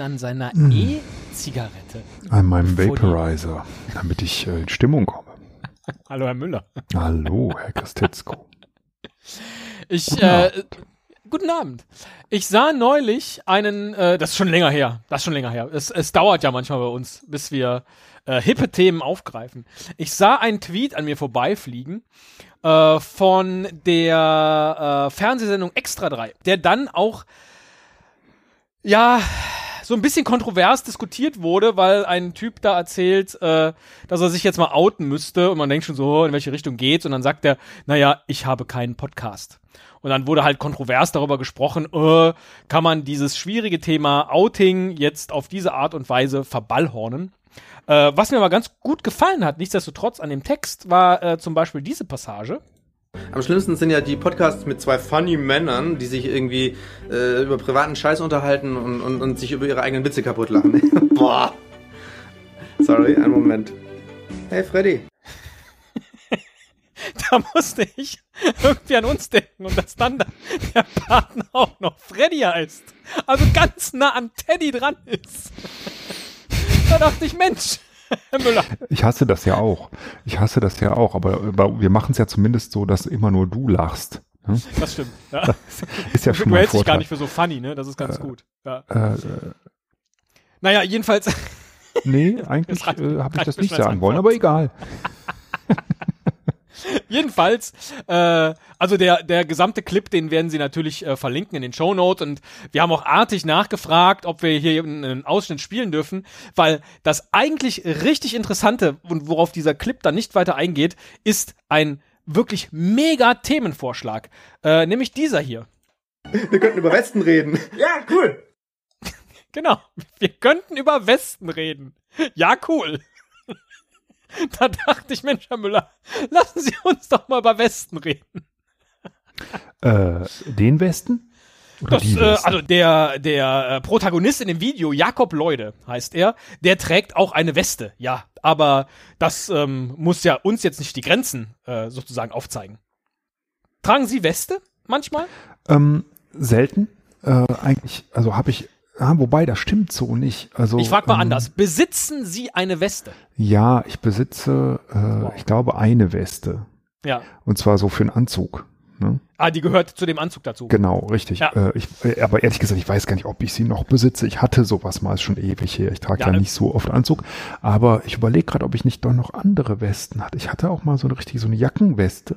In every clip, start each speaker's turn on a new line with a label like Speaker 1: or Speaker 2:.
Speaker 1: Sekunden an seiner mm. E-Zigarette.
Speaker 2: An meinem Vaporizer, damit ich äh, in Stimmung komme.
Speaker 1: Hallo, Herr Müller.
Speaker 2: Hallo, Herr Kastetzko.
Speaker 1: Ich, guten, äh, guten Abend. Ich sah neulich einen, äh, das ist schon länger her, das ist schon länger her. Es, es dauert ja manchmal bei uns, bis wir äh, hippe Themen aufgreifen. Ich sah einen Tweet an mir vorbeifliegen äh, von der äh, Fernsehsendung Extra 3, der dann auch ja so ein bisschen kontrovers diskutiert wurde, weil ein Typ da erzählt, äh, dass er sich jetzt mal outen müsste und man denkt schon so, in welche Richtung geht's und dann sagt er, naja, ich habe keinen Podcast. Und dann wurde halt kontrovers darüber gesprochen, äh, kann man dieses schwierige Thema Outing jetzt auf diese Art und Weise verballhornen. Äh, was mir aber ganz gut gefallen hat, nichtsdestotrotz an dem Text, war äh, zum Beispiel diese Passage.
Speaker 3: Am schlimmsten sind ja die Podcasts mit zwei funny Männern, die sich irgendwie äh, über privaten Scheiß unterhalten und, und, und sich über ihre eigenen Witze kaputt lachen. Boah. Sorry, einen Moment. Hey Freddy.
Speaker 1: da musste ich irgendwie an uns denken und dass dann der Partner auch noch Freddy heißt. Also ganz nah an Teddy dran ist. da dachte ich, Mensch, Müller.
Speaker 2: Ich hasse das ja auch. Ich hasse das ja auch, aber, aber wir machen es ja zumindest so, dass immer nur du lachst.
Speaker 1: Ne? Das stimmt. Ja.
Speaker 2: Das ist ja schon
Speaker 1: du hältst dich gar nicht für so funny, ne? Das ist ganz äh, gut. Ja. Äh, naja, jedenfalls.
Speaker 2: Nee, eigentlich äh, habe ich das nicht sagen wollen, aber egal.
Speaker 1: Jedenfalls, äh, also der, der gesamte Clip, den werden sie natürlich äh, verlinken in den Show Notes und wir haben auch artig nachgefragt, ob wir hier einen Ausschnitt spielen dürfen, weil das eigentlich richtig Interessante und worauf dieser Clip dann nicht weiter eingeht, ist ein wirklich mega Themenvorschlag, äh, nämlich dieser hier.
Speaker 3: Wir könnten über Westen reden.
Speaker 1: Ja, cool. genau, wir könnten über Westen reden. Ja, cool. Da dachte ich, Mensch, Herr Müller, lassen Sie uns doch mal über Westen reden.
Speaker 2: Äh, den Westen?
Speaker 1: Das, äh, also der, der äh, Protagonist in dem Video, Jakob Leude heißt er, der trägt auch eine Weste, ja. Aber das ähm, muss ja uns jetzt nicht die Grenzen äh, sozusagen aufzeigen. Tragen Sie Weste manchmal?
Speaker 2: Ähm, selten. Äh, eigentlich, also habe ich Ah, wobei, das stimmt so nicht. Also,
Speaker 1: ich frage mal ähm, anders. Besitzen Sie eine Weste?
Speaker 2: Ja, ich besitze, äh, wow. ich glaube, eine Weste.
Speaker 1: Ja.
Speaker 2: Und zwar so für einen Anzug. Ne?
Speaker 1: Ah, die gehört zu dem Anzug dazu.
Speaker 2: Genau, richtig. Ja. Äh, ich, äh, aber ehrlich gesagt, ich weiß gar nicht, ob ich sie noch besitze. Ich hatte sowas mal schon ewig her. Ich trage ja, ja nicht so oft Anzug. Aber ich überlege gerade, ob ich nicht doch noch andere Westen hatte. Ich hatte auch mal so eine richtige, so eine Jackenweste.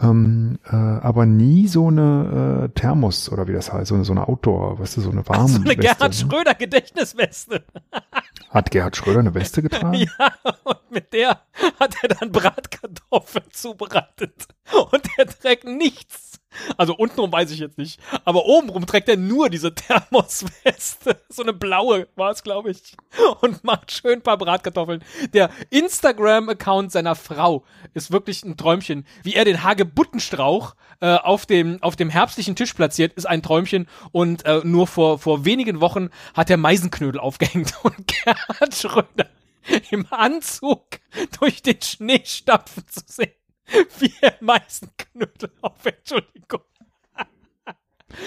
Speaker 2: Ähm, äh, aber nie so eine äh, Thermos oder wie das heißt, so eine, so eine Outdoor, weißt du, so eine warme. So
Speaker 1: eine Gerhard Schröder Gedächtnisweste.
Speaker 2: Hat Gerhard Schröder eine Weste getragen?
Speaker 1: ja, und mit der hat er dann Bratkartoffeln zubereitet. Und er trägt nichts also untenrum weiß ich jetzt nicht. Aber obenrum trägt er nur diese Thermosweste. So eine blaue war es, glaube ich. Und macht schön ein paar Bratkartoffeln. Der Instagram-Account seiner Frau ist wirklich ein Träumchen. Wie er den Hagebuttenstrauch äh, auf, dem, auf dem herbstlichen Tisch platziert, ist ein Träumchen. Und äh, nur vor, vor wenigen Wochen hat er Meisenknödel aufgehängt. Und Gerhard Schröder im Anzug durch den Schnee stapfen zu sehen. Wie er Meisenknödel auf, Entschuldigung.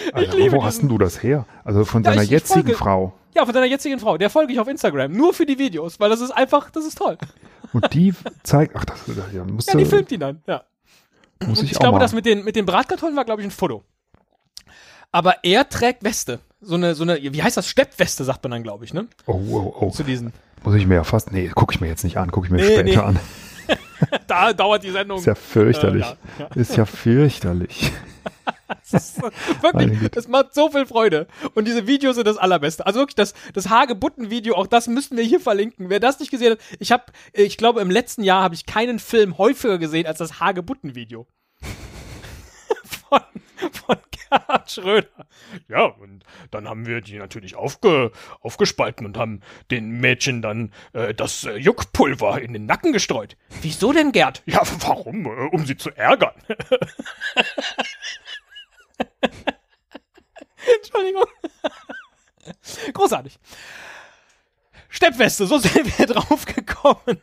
Speaker 2: Ich Alter, wo hast denn du das her? Also von ja, seiner ich, jetzigen folge, Frau.
Speaker 1: Ja, von seiner jetzigen Frau. Der folge ich auf Instagram. Nur für die Videos, weil das ist einfach, das ist toll.
Speaker 2: Und die zeigt, ach, das, ja, musst
Speaker 1: Ja, die filmt ihn dann, ja.
Speaker 2: Muss ich,
Speaker 1: ich
Speaker 2: auch
Speaker 1: glaube,
Speaker 2: mal.
Speaker 1: das mit den, mit den Bratkartoffeln war, glaube ich, ein Foto. Aber er trägt Weste. So eine, so eine, wie heißt das? Steppweste, sagt man dann, glaube ich, ne?
Speaker 2: Oh, oh, oh.
Speaker 1: Zu diesen.
Speaker 2: Muss ich mir ja fast, nee, gucke ich mir jetzt nicht an, gucke ich mir nee, später nee. an.
Speaker 1: da dauert die Sendung.
Speaker 2: Ist ja fürchterlich. Äh, ja, ja. Ist ja fürchterlich.
Speaker 1: ist wirklich, es macht so viel Freude. Und diese Videos sind das allerbeste. Also wirklich, das, das Hagebutten-Video, auch das müssen wir hier verlinken. Wer das nicht gesehen hat, ich habe, ich glaube, im letzten Jahr habe ich keinen Film häufiger gesehen als das Hagebutten-Video. von, von Gerhard Schröder. Ja, und dann haben wir die natürlich aufge, aufgespalten und haben den Mädchen dann äh, das äh, Juckpulver in den Nacken gestreut. Wieso denn, Gerd? Ja, warum? Äh, um sie zu ärgern. Entschuldigung. Großartig. Steppweste, so sind wir drauf gekommen.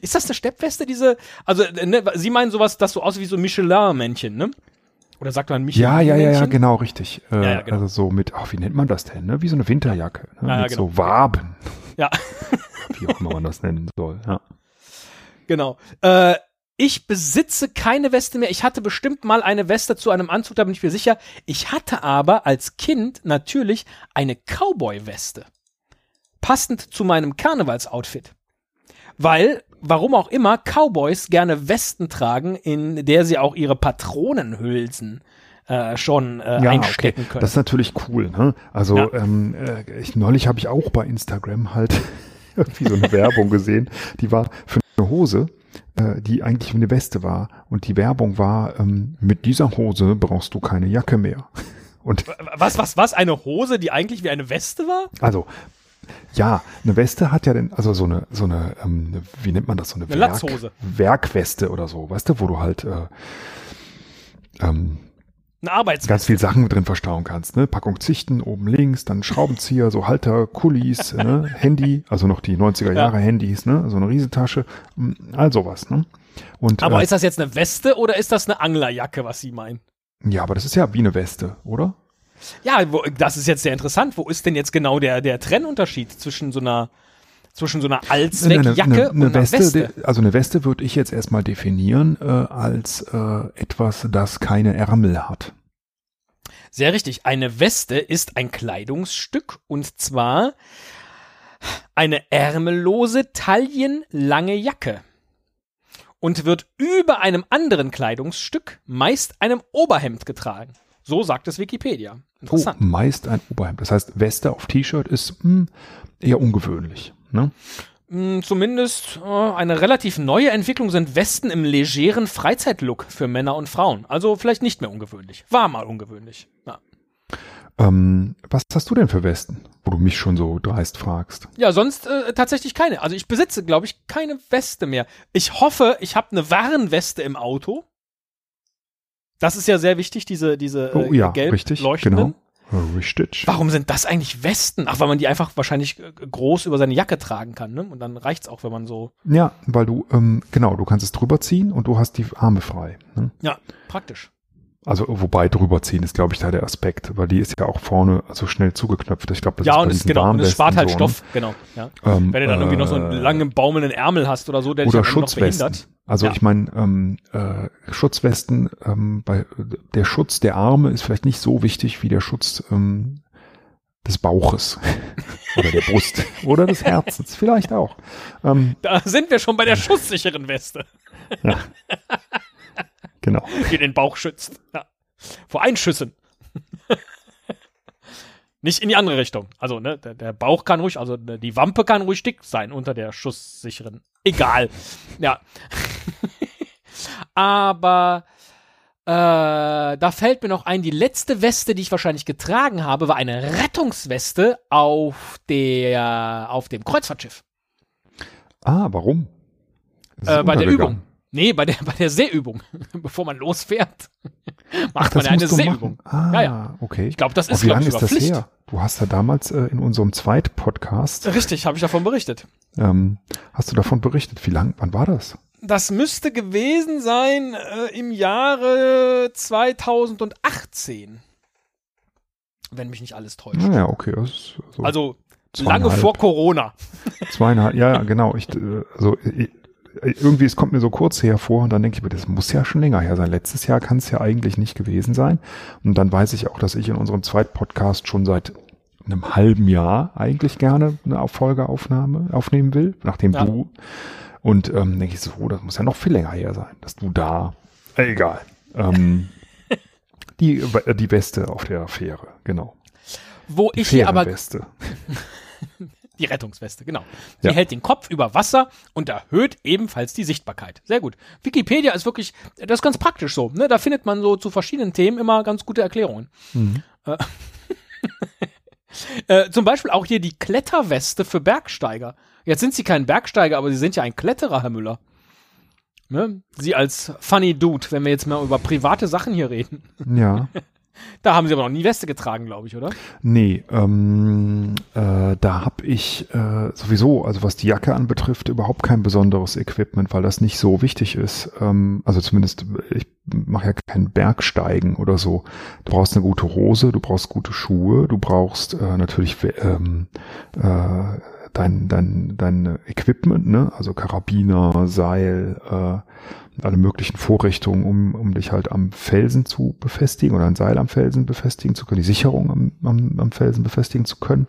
Speaker 1: Ist das eine Steppweste, diese? Also, ne, Sie meinen sowas, das so aussieht wie so Michelin-Männchen, ne? Oder sagt man Michi?
Speaker 2: Ja, ja, ja, ja, genau, richtig. Äh, ja, ja, genau. Also so mit, ach, wie nennt man das denn? Ne? Wie so eine Winterjacke. Ne? Ja, mit genau. so Waben.
Speaker 1: Ja.
Speaker 2: wie auch immer man das nennen soll. Ja.
Speaker 1: Genau. Äh, ich besitze keine Weste mehr. Ich hatte bestimmt mal eine Weste zu einem Anzug, da bin ich mir sicher. Ich hatte aber als Kind natürlich eine Cowboy-Weste. Passend zu meinem Karnevalsoutfit. Weil, warum auch immer, Cowboys gerne Westen tragen, in der sie auch ihre Patronenhülsen äh, schon äh, ja, einstecken okay. können.
Speaker 2: Das ist natürlich cool. Ne? Also ja. ähm, äh, ich, neulich habe ich auch bei Instagram halt irgendwie so eine Werbung gesehen. Die war für eine Hose äh, die eigentlich eine Weste war. Und die Werbung war, ähm, mit dieser Hose brauchst du keine Jacke mehr. Und
Speaker 1: was, was, was? Eine Hose, die eigentlich wie eine Weste war?
Speaker 2: Also, ja, eine Weste hat ja den, also so eine, so eine, ähm, wie nennt man das, so eine,
Speaker 1: eine Werk,
Speaker 2: Werkweste oder so, weißt du, wo du halt äh, ähm,
Speaker 1: eine Arbeitsweste.
Speaker 2: Ganz viel Sachen drin verstauen kannst, ne? Packung Zichten oben links, dann Schraubenzieher, so Halter, Kulis, ne? Handy, also noch die 90er Jahre ja. Handys, ne? So eine Riesentasche, hm, all sowas, ne?
Speaker 1: Und, aber äh, ist das jetzt eine Weste oder ist das eine Anglerjacke, was Sie meinen?
Speaker 2: Ja, aber das ist ja wie eine Weste, oder?
Speaker 1: Ja, wo, das ist jetzt sehr interessant. Wo ist denn jetzt genau der, der Trennunterschied zwischen so einer zwischen so einer Allzweckjacke eine, eine, eine und einer Weste, Weste.
Speaker 2: Also eine Weste würde ich jetzt erstmal definieren äh, als äh, etwas, das keine Ärmel hat.
Speaker 1: Sehr richtig. Eine Weste ist ein Kleidungsstück und zwar eine ärmellose, taillenlange Jacke und wird über einem anderen Kleidungsstück, meist einem Oberhemd getragen. So sagt es Wikipedia.
Speaker 2: Interessant. Oh, meist ein Oberhemd. Das heißt, Weste auf T-Shirt ist mh, hm, eher ungewöhnlich. Ne?
Speaker 1: Mm, zumindest äh, eine relativ neue Entwicklung sind Westen im legeren Freizeitlook für Männer und Frauen. Also vielleicht nicht mehr ungewöhnlich. War mal ungewöhnlich. Ja.
Speaker 2: Ähm, was hast du denn für Westen, wo du mich schon so dreist fragst?
Speaker 1: Ja, sonst äh, tatsächlich keine. Also ich besitze, glaube ich, keine Weste mehr. Ich hoffe, ich habe eine Warnweste im Auto. Das ist ja sehr wichtig, diese, diese
Speaker 2: äh, oh, ja, gelb richtig, leuchtenden. Genau.
Speaker 1: Richtig. Warum sind das eigentlich Westen? Ach, weil man die einfach wahrscheinlich äh, groß über seine Jacke tragen kann, ne? Und dann reicht's auch, wenn man so.
Speaker 2: Ja, weil du, ähm, genau, du kannst es drüber ziehen und du hast die Arme frei. Ne?
Speaker 1: Ja, praktisch.
Speaker 2: Also wobei drüber ziehen ist, glaube ich, da der Aspekt, weil die ist ja auch vorne so schnell zugeknöpft. Ich glaube,
Speaker 1: das ja, ist und es, genau, und es spart halt so, ne? Stoff, genau. Ja. Ähm, Wenn du dann irgendwie noch so einen äh, langen baumelnden Ärmel hast oder so, der
Speaker 2: oder dich halt noch behindert. Also ja. ich meine, ähm, äh, Schutzwesten, ähm, bei der Schutz der Arme ist vielleicht nicht so wichtig wie der Schutz ähm, des Bauches oder der Brust oder des Herzens, vielleicht auch.
Speaker 1: Ähm, da sind wir schon bei der schusssicheren Weste.
Speaker 2: ja. Genau.
Speaker 1: Die den Bauch schützt. Ja. Vor Einschüssen. Nicht in die andere Richtung. Also, ne, der, der, Bauch kann ruhig, also ne, die Wampe kann ruhig dick sein unter der schusssicheren. Egal. ja. Aber äh, da fällt mir noch ein, die letzte Weste, die ich wahrscheinlich getragen habe, war eine Rettungsweste auf der auf dem Kreuzfahrtschiff.
Speaker 2: Ah, warum?
Speaker 1: Äh, bei der Übung. Nee, bei der, bei der Seeübung, bevor man losfährt, macht Ach, man ja eine Seeübung.
Speaker 2: Ah, ja, ja. okay.
Speaker 1: Ich glaube, das ist,
Speaker 2: wie lange ist das Pflicht. her? Du hast ja damals äh, in unserem Zweit-Podcast.
Speaker 1: Richtig, habe ich davon berichtet.
Speaker 2: Ähm, hast du davon berichtet? Wie lang, wann war das?
Speaker 1: Das müsste gewesen sein äh, im Jahre 2018. Wenn mich nicht alles täuscht.
Speaker 2: Naja, ah okay.
Speaker 1: so also lange vor Corona.
Speaker 2: Zweieinhalb, ja, genau. Ich, äh, also ich, irgendwie, es kommt mir so kurz hervor und dann denke ich mir, das muss ja schon länger her sein. Letztes Jahr kann es ja eigentlich nicht gewesen sein. Und dann weiß ich auch, dass ich in unserem zweiten Podcast schon seit einem halben Jahr eigentlich gerne eine Folgeaufnahme aufnehmen will, nachdem ja. du und ähm, denke ich so, oh, das muss ja noch viel länger her sein, dass du da, äh, egal, ähm, die die Weste auf der Fähre, genau.
Speaker 1: Wo die ich hier aber Die Rettungsweste, genau. Sie ja. hält den Kopf über Wasser und erhöht ebenfalls die Sichtbarkeit. Sehr gut. Wikipedia ist wirklich, das ist ganz praktisch so. Ne? Da findet man so zu verschiedenen Themen immer ganz gute Erklärungen. Mhm. Äh, äh, zum Beispiel auch hier die Kletterweste für Bergsteiger. Jetzt sind sie kein Bergsteiger, aber sie sind ja ein Kletterer, Herr Müller. Ne? Sie als funny Dude, wenn wir jetzt mal über private Sachen hier reden.
Speaker 2: Ja.
Speaker 1: Da haben sie aber noch nie Weste getragen, glaube ich, oder?
Speaker 2: Nee, ähm, äh, da habe ich äh, sowieso, also was die Jacke anbetrifft, überhaupt kein besonderes Equipment, weil das nicht so wichtig ist. Ähm, also zumindest, ich mache ja kein Bergsteigen oder so. Du brauchst eine gute Hose, du brauchst gute Schuhe, du brauchst äh, natürlich ähm, äh, dein, dein, dein Equipment, ne? also Karabiner, Seil, äh, alle möglichen Vorrichtungen, um, um dich halt am Felsen zu befestigen oder ein Seil am Felsen befestigen zu können, die Sicherung am, am, am Felsen befestigen zu können.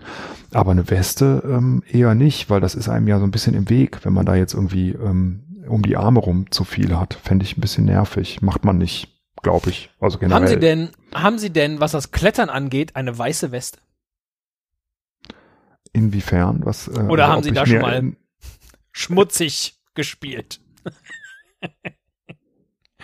Speaker 2: Aber eine Weste ähm, eher nicht, weil das ist einem ja so ein bisschen im Weg, wenn man da jetzt irgendwie ähm, um die Arme rum zu viel hat. Fände ich ein bisschen nervig. Macht man nicht, glaube ich. Also generell.
Speaker 1: Haben Sie denn, haben Sie denn, was das Klettern angeht, eine weiße Weste?
Speaker 2: Inwiefern? Was,
Speaker 1: äh, Oder also haben Sie da schon mal schmutzig gespielt?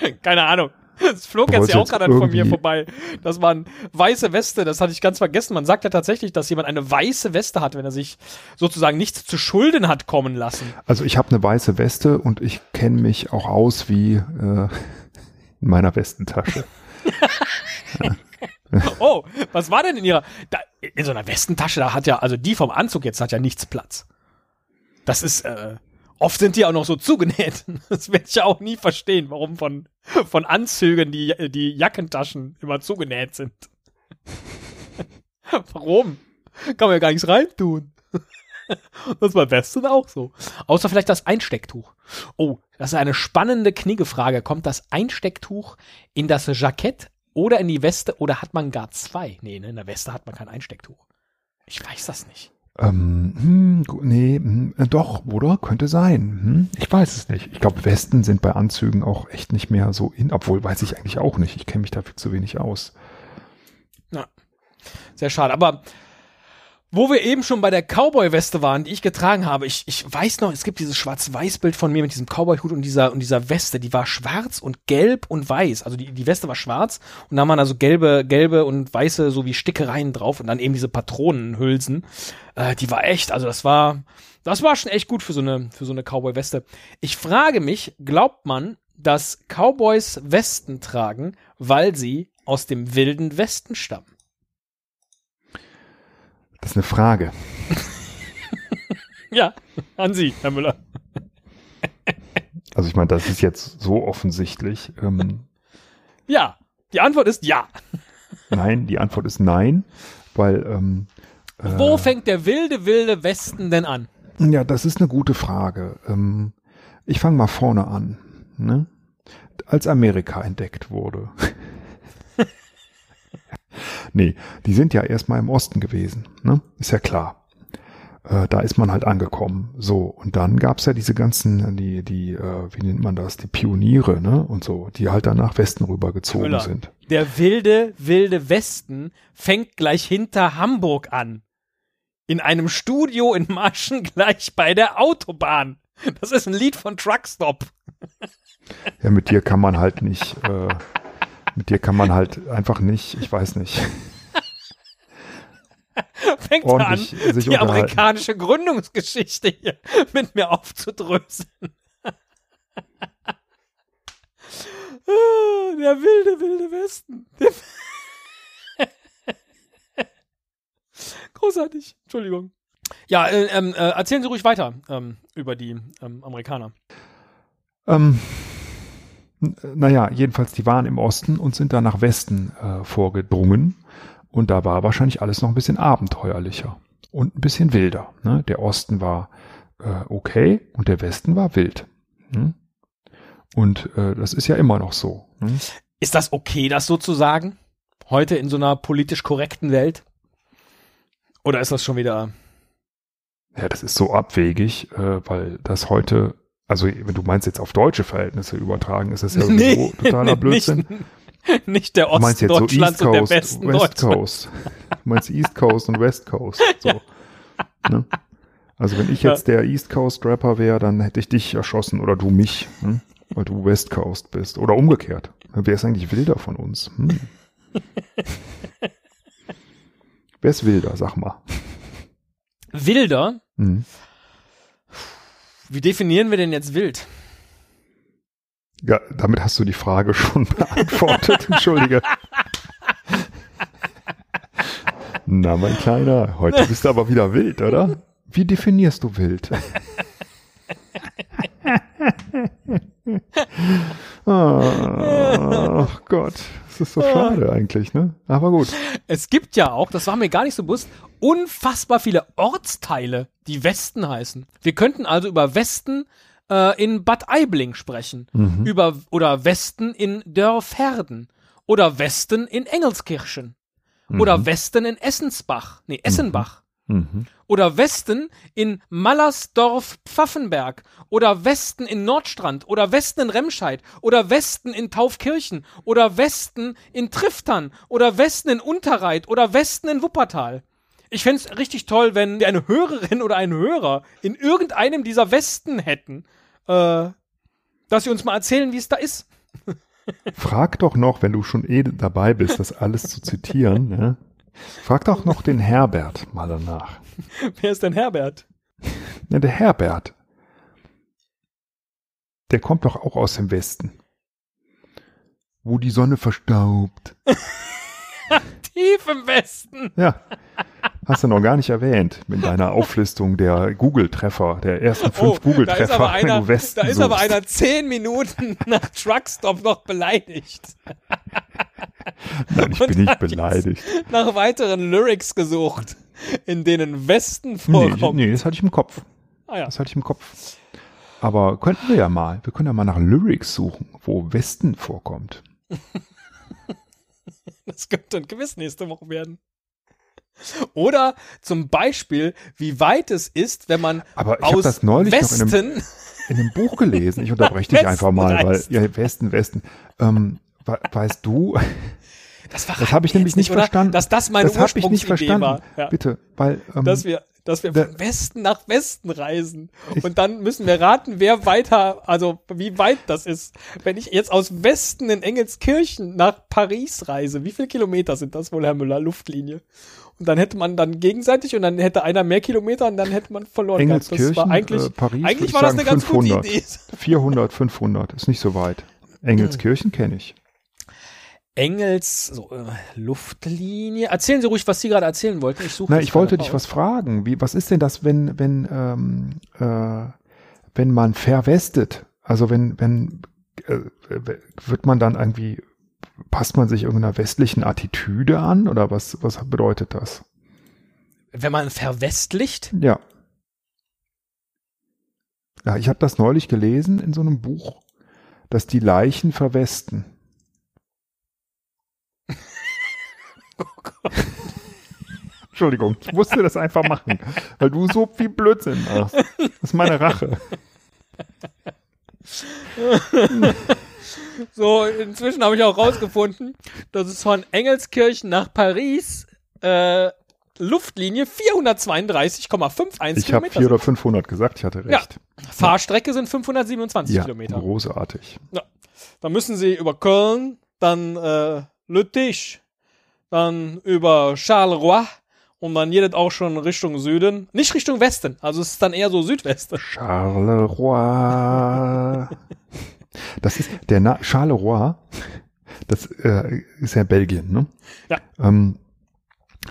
Speaker 1: Keine Ahnung. Das flog jetzt ja auch gerade von mir vorbei. Das waren weiße Weste, das hatte ich ganz vergessen. Man sagt ja tatsächlich, dass jemand eine weiße Weste hat, wenn er sich sozusagen nichts zu Schulden hat kommen lassen.
Speaker 2: Also ich habe eine weiße Weste und ich kenne mich auch aus wie äh, in meiner Westentasche.
Speaker 1: oh, was war denn in ihrer. Da, in so einer Westentasche, da hat ja, also die vom Anzug jetzt hat ja nichts Platz. Das ist, äh, Oft sind die auch noch so zugenäht. Das werde ich ja auch nie verstehen, warum von, von Anzügen die, die Jackentaschen immer zugenäht sind. warum? Kann man ja gar nichts reintun. Das ist bei Westen auch so. Außer vielleicht das Einstecktuch. Oh, das ist eine spannende Kniegefrage. Kommt das Einstecktuch in das Jackett oder in die Weste oder hat man gar zwei? Nee, ne, in der Weste hat man kein Einstecktuch. Ich weiß das nicht.
Speaker 2: Ähm, hm, nee, hm, äh, doch, oder? Könnte sein. Hm? Ich weiß es nicht. Ich glaube, Westen sind bei Anzügen auch echt nicht mehr so in, obwohl weiß ich eigentlich auch nicht. Ich kenne mich dafür zu wenig aus.
Speaker 1: Ja, sehr schade. Aber wo wir eben schon bei der Cowboy-Weste waren, die ich getragen habe, ich, ich weiß noch, es gibt dieses Schwarz-Weiß-Bild von mir mit diesem Cowboy-Hut und dieser, und dieser Weste, die war schwarz und gelb und weiß. Also die, die Weste war schwarz und da waren also gelbe, gelbe und weiße so wie Stickereien drauf und dann eben diese Patronenhülsen. Äh, die war echt, also das war, das war schon echt gut für so eine, für so eine Cowboy-Weste. Ich frage mich, glaubt man, dass Cowboys Westen tragen, weil sie aus dem wilden Westen stammen?
Speaker 2: Das ist eine Frage.
Speaker 1: ja, an Sie, Herr Müller.
Speaker 2: also ich meine, das ist jetzt so offensichtlich. Ähm,
Speaker 1: ja, die Antwort ist ja.
Speaker 2: Nein, die Antwort ist nein, weil ähm,
Speaker 1: äh, Wo fängt der wilde, wilde Westen denn an?
Speaker 2: Ja, das ist eine gute Frage. Ähm, ich fange mal vorne an. Ne? Als Amerika entdeckt wurde. Nee, die sind ja erstmal im Osten gewesen, ne? Ist ja klar. Äh, da ist man halt angekommen. So, und dann gab's ja diese ganzen, die, die, äh, wie nennt man das, die Pioniere, ne? Und so, die halt dann nach Westen rübergezogen Müller, sind.
Speaker 1: Der wilde, wilde Westen fängt gleich hinter Hamburg an. In einem Studio in Marschen gleich bei der Autobahn. Das ist ein Lied von Truckstop.
Speaker 2: Ja, mit dir kann man halt nicht. Äh, mit dir kann man halt einfach nicht, ich weiß nicht.
Speaker 1: Fängt an, die amerikanische Gründungsgeschichte hier mit mir aufzudröseln. Der wilde, wilde Westen. Großartig. Entschuldigung. Ja, äh, äh, erzählen Sie ruhig weiter ähm, über die ähm, Amerikaner.
Speaker 2: Ähm, naja, jedenfalls, die waren im Osten und sind dann nach Westen äh, vorgedrungen. Und da war wahrscheinlich alles noch ein bisschen abenteuerlicher und ein bisschen wilder. Ne? Der Osten war äh, okay und der Westen war wild. Ne? Und äh, das ist ja immer noch so. Ne?
Speaker 1: Ist das okay, das so zu sagen? Heute in so einer politisch korrekten Welt? Oder ist das schon wieder.
Speaker 2: Ja, das ist so abwegig, äh, weil das heute also, wenn du meinst jetzt auf deutsche Verhältnisse übertragen, ist das ja nee, totaler Blödsinn.
Speaker 1: Nicht, nicht der Osten Deutschlands so Coast, und der Westen
Speaker 2: West Coast. Du meinst East Coast und West Coast. So. Ne? Also wenn ich jetzt der East Coast Rapper wäre, dann hätte ich dich erschossen oder du mich, ne? weil du West Coast bist. Oder umgekehrt. Wer ist eigentlich wilder von uns? Hm. Wer ist wilder, sag mal.
Speaker 1: Wilder? Hm. Wie definieren wir denn jetzt wild?
Speaker 2: Ja, damit hast du die Frage schon beantwortet. Entschuldige. Na, mein Kleiner, heute bist du aber wieder wild, oder? Wie definierst du wild? Ach Gott, das ist so schade eigentlich, ne? Aber gut.
Speaker 1: Es gibt ja auch, das war mir gar nicht so bewusst, unfassbar viele Ortsteile, die Westen heißen. Wir könnten also über Westen äh, in Bad Aibling sprechen,
Speaker 2: Mhm.
Speaker 1: über oder Westen in Dörferden oder Westen in Engelskirchen oder Westen in Essensbach, nee, Essenbach.
Speaker 2: Mhm.
Speaker 1: Oder Westen in Mallersdorf Pfaffenberg. Oder Westen in Nordstrand. Oder Westen in Remscheid. Oder Westen in Taufkirchen. Oder Westen in Triftern oder Westen in Unterreit. Oder Westen in Wuppertal. Ich fänd's richtig toll, wenn wir eine Hörerin oder einen Hörer in irgendeinem dieser Westen hätten, äh, dass sie uns mal erzählen, wie es da ist.
Speaker 2: Frag doch noch, wenn du schon eh dabei bist, das alles zu zitieren, ne? Frag doch noch den Herbert mal danach.
Speaker 1: Wer ist denn Herbert?
Speaker 2: Ja, der Herbert. Der kommt doch auch aus dem Westen. Wo die Sonne verstaubt.
Speaker 1: Tief im Westen.
Speaker 2: Ja. Hast du noch gar nicht erwähnt mit deiner Auflistung der Google-Treffer, der ersten fünf
Speaker 1: Oh, da ist
Speaker 2: Google-Treffer,
Speaker 1: aber
Speaker 2: wenn
Speaker 1: einer, da ist aber einer zehn Minuten nach Truckstop noch beleidigt.
Speaker 2: Nein, ich
Speaker 1: und
Speaker 2: bin nicht beleidigt.
Speaker 1: Nach weiteren Lyrics gesucht, in denen Westen
Speaker 2: Nee,
Speaker 1: vorkommt.
Speaker 2: nee, das hatte ich im Kopf.
Speaker 1: Ah ja.
Speaker 2: Das hatte ich im Kopf. Aber könnten wir ja mal, wir können ja mal nach Lyrics suchen, wo Westen vorkommt.
Speaker 1: Das könnte ein Quiz nächste Woche werden. Oder zum Beispiel, wie weit es ist, wenn man
Speaker 2: Aber ich
Speaker 1: aus
Speaker 2: das neulich noch in einem-
Speaker 1: Westen,
Speaker 2: In einem Buch gelesen, ich unterbreche dich einfach mal, weil,
Speaker 1: Westen
Speaker 2: ja, Westen, Westen. Ähm, we- weißt du,
Speaker 1: das,
Speaker 2: das habe ich nämlich nicht
Speaker 1: oder?
Speaker 2: verstanden.
Speaker 1: Dass das meine
Speaker 2: das habe ich nicht verstanden.
Speaker 1: war. Ja.
Speaker 2: Bitte, weil, ähm,
Speaker 1: dass wir, dass wir von Westen nach Westen reisen. Und dann müssen wir raten, wer weiter, also wie weit das ist. Wenn ich jetzt aus Westen in Engelskirchen nach Paris reise, wie viele Kilometer sind das wohl, Herr Müller? Luftlinie. Und dann hätte man dann gegenseitig und dann hätte einer mehr Kilometer und dann hätte man verloren.
Speaker 2: Engelskirchen,
Speaker 1: das war eigentlich,
Speaker 2: äh, Paris,
Speaker 1: eigentlich
Speaker 2: ich
Speaker 1: war das
Speaker 2: sagen
Speaker 1: eine ganz
Speaker 2: 500.
Speaker 1: gute Idee.
Speaker 2: 400, 500, ist nicht so weit. Engelskirchen kenne ich.
Speaker 1: Engels, so, äh, Luftlinie. Erzählen Sie ruhig, was Sie gerade erzählen wollten. Ich suche
Speaker 2: Na, ich wollte dich was fragen. Wie, was ist denn das, wenn, wenn, ähm, äh, wenn man verwestet? Also wenn, wenn, äh, wird man dann irgendwie, passt man sich irgendeiner westlichen Attitüde an oder was, was bedeutet das?
Speaker 1: Wenn man verwestlicht,
Speaker 2: Ja. Ja, ich habe das neulich gelesen in so einem Buch, dass die Leichen verwesten. Entschuldigung, ich musste das einfach machen, weil du so viel Blödsinn machst. Das ist meine Rache.
Speaker 1: So, inzwischen habe ich auch rausgefunden, dass es von Engelskirchen nach Paris äh, Luftlinie 432,51
Speaker 2: Ich habe
Speaker 1: Kilometer
Speaker 2: 400
Speaker 1: sind.
Speaker 2: oder 500 gesagt, ich hatte recht.
Speaker 1: Fahrstrecke sind 527
Speaker 2: Ja,
Speaker 1: Kilometer.
Speaker 2: großartig.
Speaker 1: Dann müssen sie über Köln, dann äh, Lüttich, dann über Charleroi und dann geht es auch schon Richtung Süden. Nicht Richtung Westen, also es ist dann eher so Südwesten.
Speaker 2: Charleroi. Das ist der Na Charleroi. Das äh, ist ja Belgien, ne?
Speaker 1: Ja.
Speaker 2: Ähm,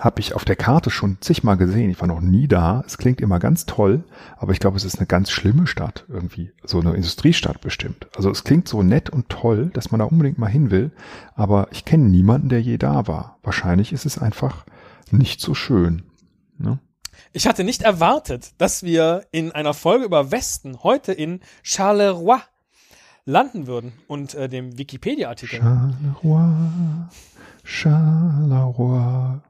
Speaker 2: habe ich auf der Karte schon zigmal gesehen. Ich war noch nie da. Es klingt immer ganz toll, aber ich glaube, es ist eine ganz schlimme Stadt irgendwie. So eine Industriestadt bestimmt. Also es klingt so nett und toll, dass man da unbedingt mal hin will, aber ich kenne niemanden, der je da war. Wahrscheinlich ist es einfach nicht so schön. Ne?
Speaker 1: Ich hatte nicht erwartet, dass wir in einer Folge über Westen heute in Charleroi landen würden und äh, dem Wikipedia-Artikel.
Speaker 2: Charleroi, Charleroi.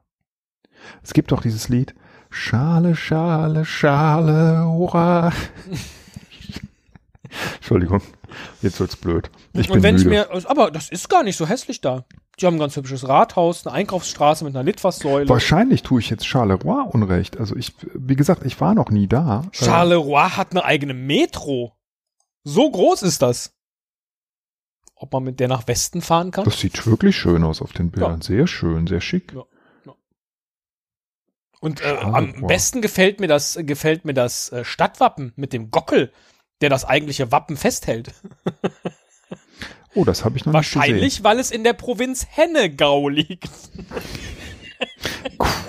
Speaker 2: Es gibt doch dieses Lied. Schale, Schale, Charleroi. Entschuldigung, jetzt wird's blöd. Ich bin
Speaker 1: und wenn
Speaker 2: müde.
Speaker 1: ich mir, aber das ist gar nicht so hässlich da. Die haben ein ganz hübsches Rathaus, eine Einkaufsstraße mit einer Litfaßsäule.
Speaker 2: Wahrscheinlich tue ich jetzt Charleroi Unrecht. Also ich, wie gesagt, ich war noch nie da. Äh,
Speaker 1: Charleroi hat eine eigene Metro. So groß ist das. Ob man mit der nach Westen fahren kann?
Speaker 2: das sieht wirklich schön aus auf den Bildern. Sehr schön, sehr schick.
Speaker 1: Ja. Und äh, am besten gefällt mir das, gefällt mir das äh, Stadtwappen mit dem Gockel, der das eigentliche Wappen festhält.
Speaker 2: Oh, das habe ich noch nicht
Speaker 1: Wahrscheinlich, weil es in der Provinz Hennegau liegt.
Speaker 2: gesehen.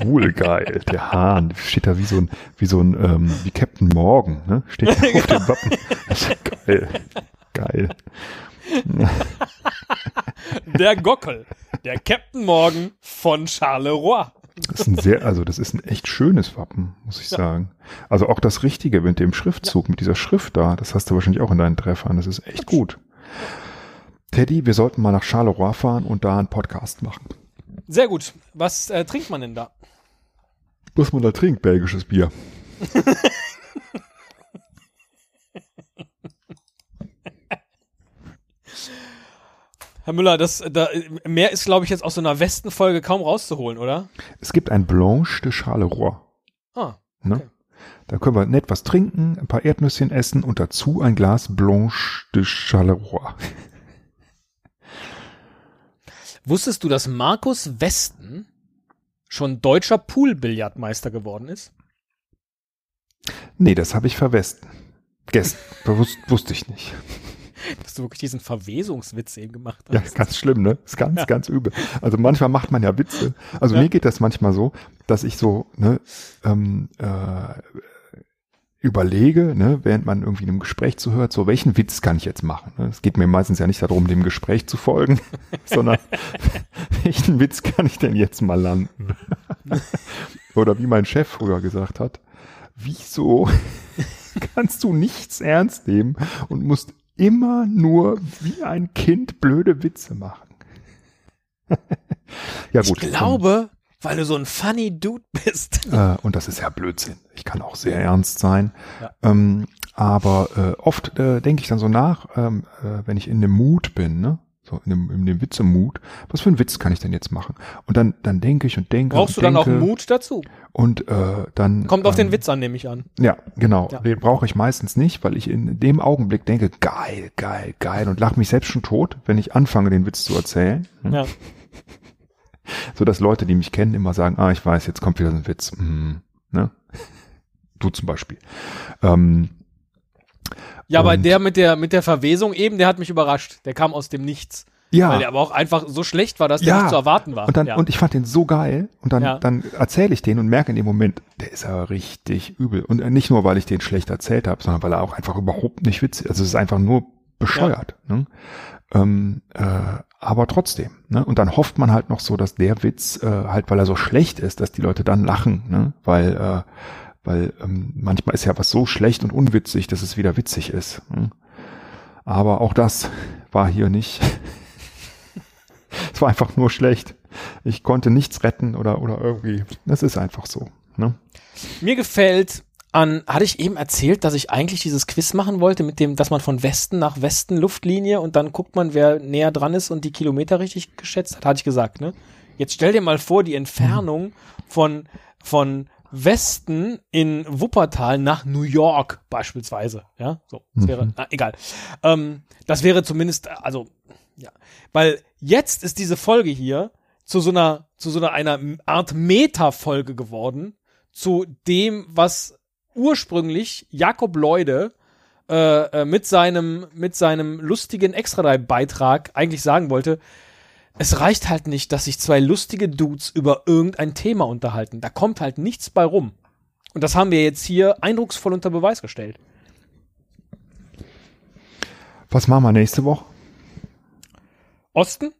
Speaker 2: Cool, geil. Der Hahn steht da wie so ein, wie so ein, ähm, wie Captain Morgan, ne? Steht da auf dem Wappen. geil. Geil.
Speaker 1: Der Gockel. Der Captain Morgan von Charleroi.
Speaker 2: Das ist ein sehr, also das ist ein echt schönes Wappen, muss ich ja. sagen. Also auch das Richtige mit dem Schriftzug, ja. mit dieser Schrift da, das hast du wahrscheinlich auch in deinen Treffern. Das ist echt gut. Teddy, wir sollten mal nach Charleroi fahren und da einen Podcast machen.
Speaker 1: Sehr gut. Was äh, trinkt man denn da?
Speaker 2: Was man da trinkt, belgisches Bier.
Speaker 1: Herr Müller, das, da, mehr ist, glaube ich, jetzt aus so einer Westenfolge kaum rauszuholen, oder?
Speaker 2: Es gibt ein Blanche de Charleroi.
Speaker 1: Ah.
Speaker 2: Ne? Okay. Ne? Da können wir nett was trinken, ein paar Erdnüsschen essen und dazu ein Glas Blanche de Charleroi.
Speaker 1: Wusstest du, dass Markus Westen schon deutscher Poolbillardmeister geworden ist?
Speaker 2: Nee, das habe ich verwesten. Gest bewusst, wusste ich nicht.
Speaker 1: Dass du wirklich diesen Verwesungswitz eben gemacht hast.
Speaker 2: Ja, ganz schlimm, ne? Ist ganz, ja. ganz übel. Also manchmal macht man ja Witze. Also ja. mir geht das manchmal so, dass ich so, ne, ähm, äh, überlege, ne, während man irgendwie einem Gespräch zuhört, so welchen Witz kann ich jetzt machen. Ne? Es geht mir meistens ja nicht darum, dem Gespräch zu folgen, sondern welchen Witz kann ich denn jetzt mal landen? Oder wie mein Chef früher gesagt hat, wieso kannst du nichts ernst nehmen und musst immer nur wie ein Kind blöde Witze machen?
Speaker 1: ja gut. Ich glaube, weil du so ein funny Dude bist.
Speaker 2: Äh, und das ist ja Blödsinn. Ich kann auch sehr ernst sein. Ja. Ähm, aber äh, oft äh, denke ich dann so nach, ähm, äh, wenn ich in dem Mut bin, ne? So in dem, in dem Witzemut, was für einen Witz kann ich denn jetzt machen? Und dann, dann denke ich und denke.
Speaker 1: Brauchst
Speaker 2: und
Speaker 1: du
Speaker 2: denke,
Speaker 1: dann auch Mut dazu?
Speaker 2: Und äh, dann.
Speaker 1: Kommt auf ähm, den Witz an, nehme ich an.
Speaker 2: Ja, genau. Ja. Den brauche ich meistens nicht, weil ich in dem Augenblick denke, geil, geil, geil und lache mich selbst schon tot, wenn ich anfange, den Witz zu erzählen. Hm? Ja so dass Leute, die mich kennen, immer sagen, ah, ich weiß, jetzt kommt wieder so ein Witz. Hm, ne? Du zum Beispiel. Ähm,
Speaker 1: ja, aber der mit der mit der Verwesung eben, der hat mich überrascht. Der kam aus dem Nichts. Ja. Weil der aber auch einfach so schlecht war, dass der nicht zu erwarten war.
Speaker 2: Und, dann,
Speaker 1: ja.
Speaker 2: und ich fand den so geil und dann, ja. dann erzähle ich den und merke in dem Moment, der ist aber richtig übel. Und nicht nur, weil ich den schlecht erzählt habe, sondern weil er auch einfach überhaupt nicht witzig ist. Also es ist einfach nur bescheuert. Ja. Ne? Ähm, äh, aber trotzdem. Ne? Und dann hofft man halt noch so, dass der Witz äh, halt, weil er so schlecht ist, dass die Leute dann lachen, ne? weil äh, weil ähm, manchmal ist ja was so schlecht und unwitzig, dass es wieder witzig ist. Ne? Aber auch das war hier nicht. es war einfach nur schlecht. Ich konnte nichts retten oder oder irgendwie. Das ist einfach so. Ne?
Speaker 1: Mir gefällt an, hatte ich eben erzählt, dass ich eigentlich dieses Quiz machen wollte mit dem, dass man von Westen nach Westen Luftlinie und dann guckt man, wer näher dran ist und die Kilometer richtig geschätzt hat, hatte ich gesagt, ne? Jetzt stell dir mal vor, die Entfernung von, von Westen in Wuppertal nach New York beispielsweise, ja, so, das wäre, mhm. na, egal. Ähm, das wäre zumindest, also, ja, weil jetzt ist diese Folge hier zu so einer, zu so einer, einer Art Meta-Folge geworden, zu dem, was ursprünglich Jakob Leude äh, äh, mit seinem mit seinem lustigen Extra-Beitrag eigentlich sagen wollte, es reicht halt nicht, dass sich zwei lustige Dudes über irgendein Thema unterhalten. Da kommt halt nichts bei rum. Und das haben wir jetzt hier eindrucksvoll unter Beweis gestellt.
Speaker 2: Was machen wir nächste Woche?
Speaker 1: Osten?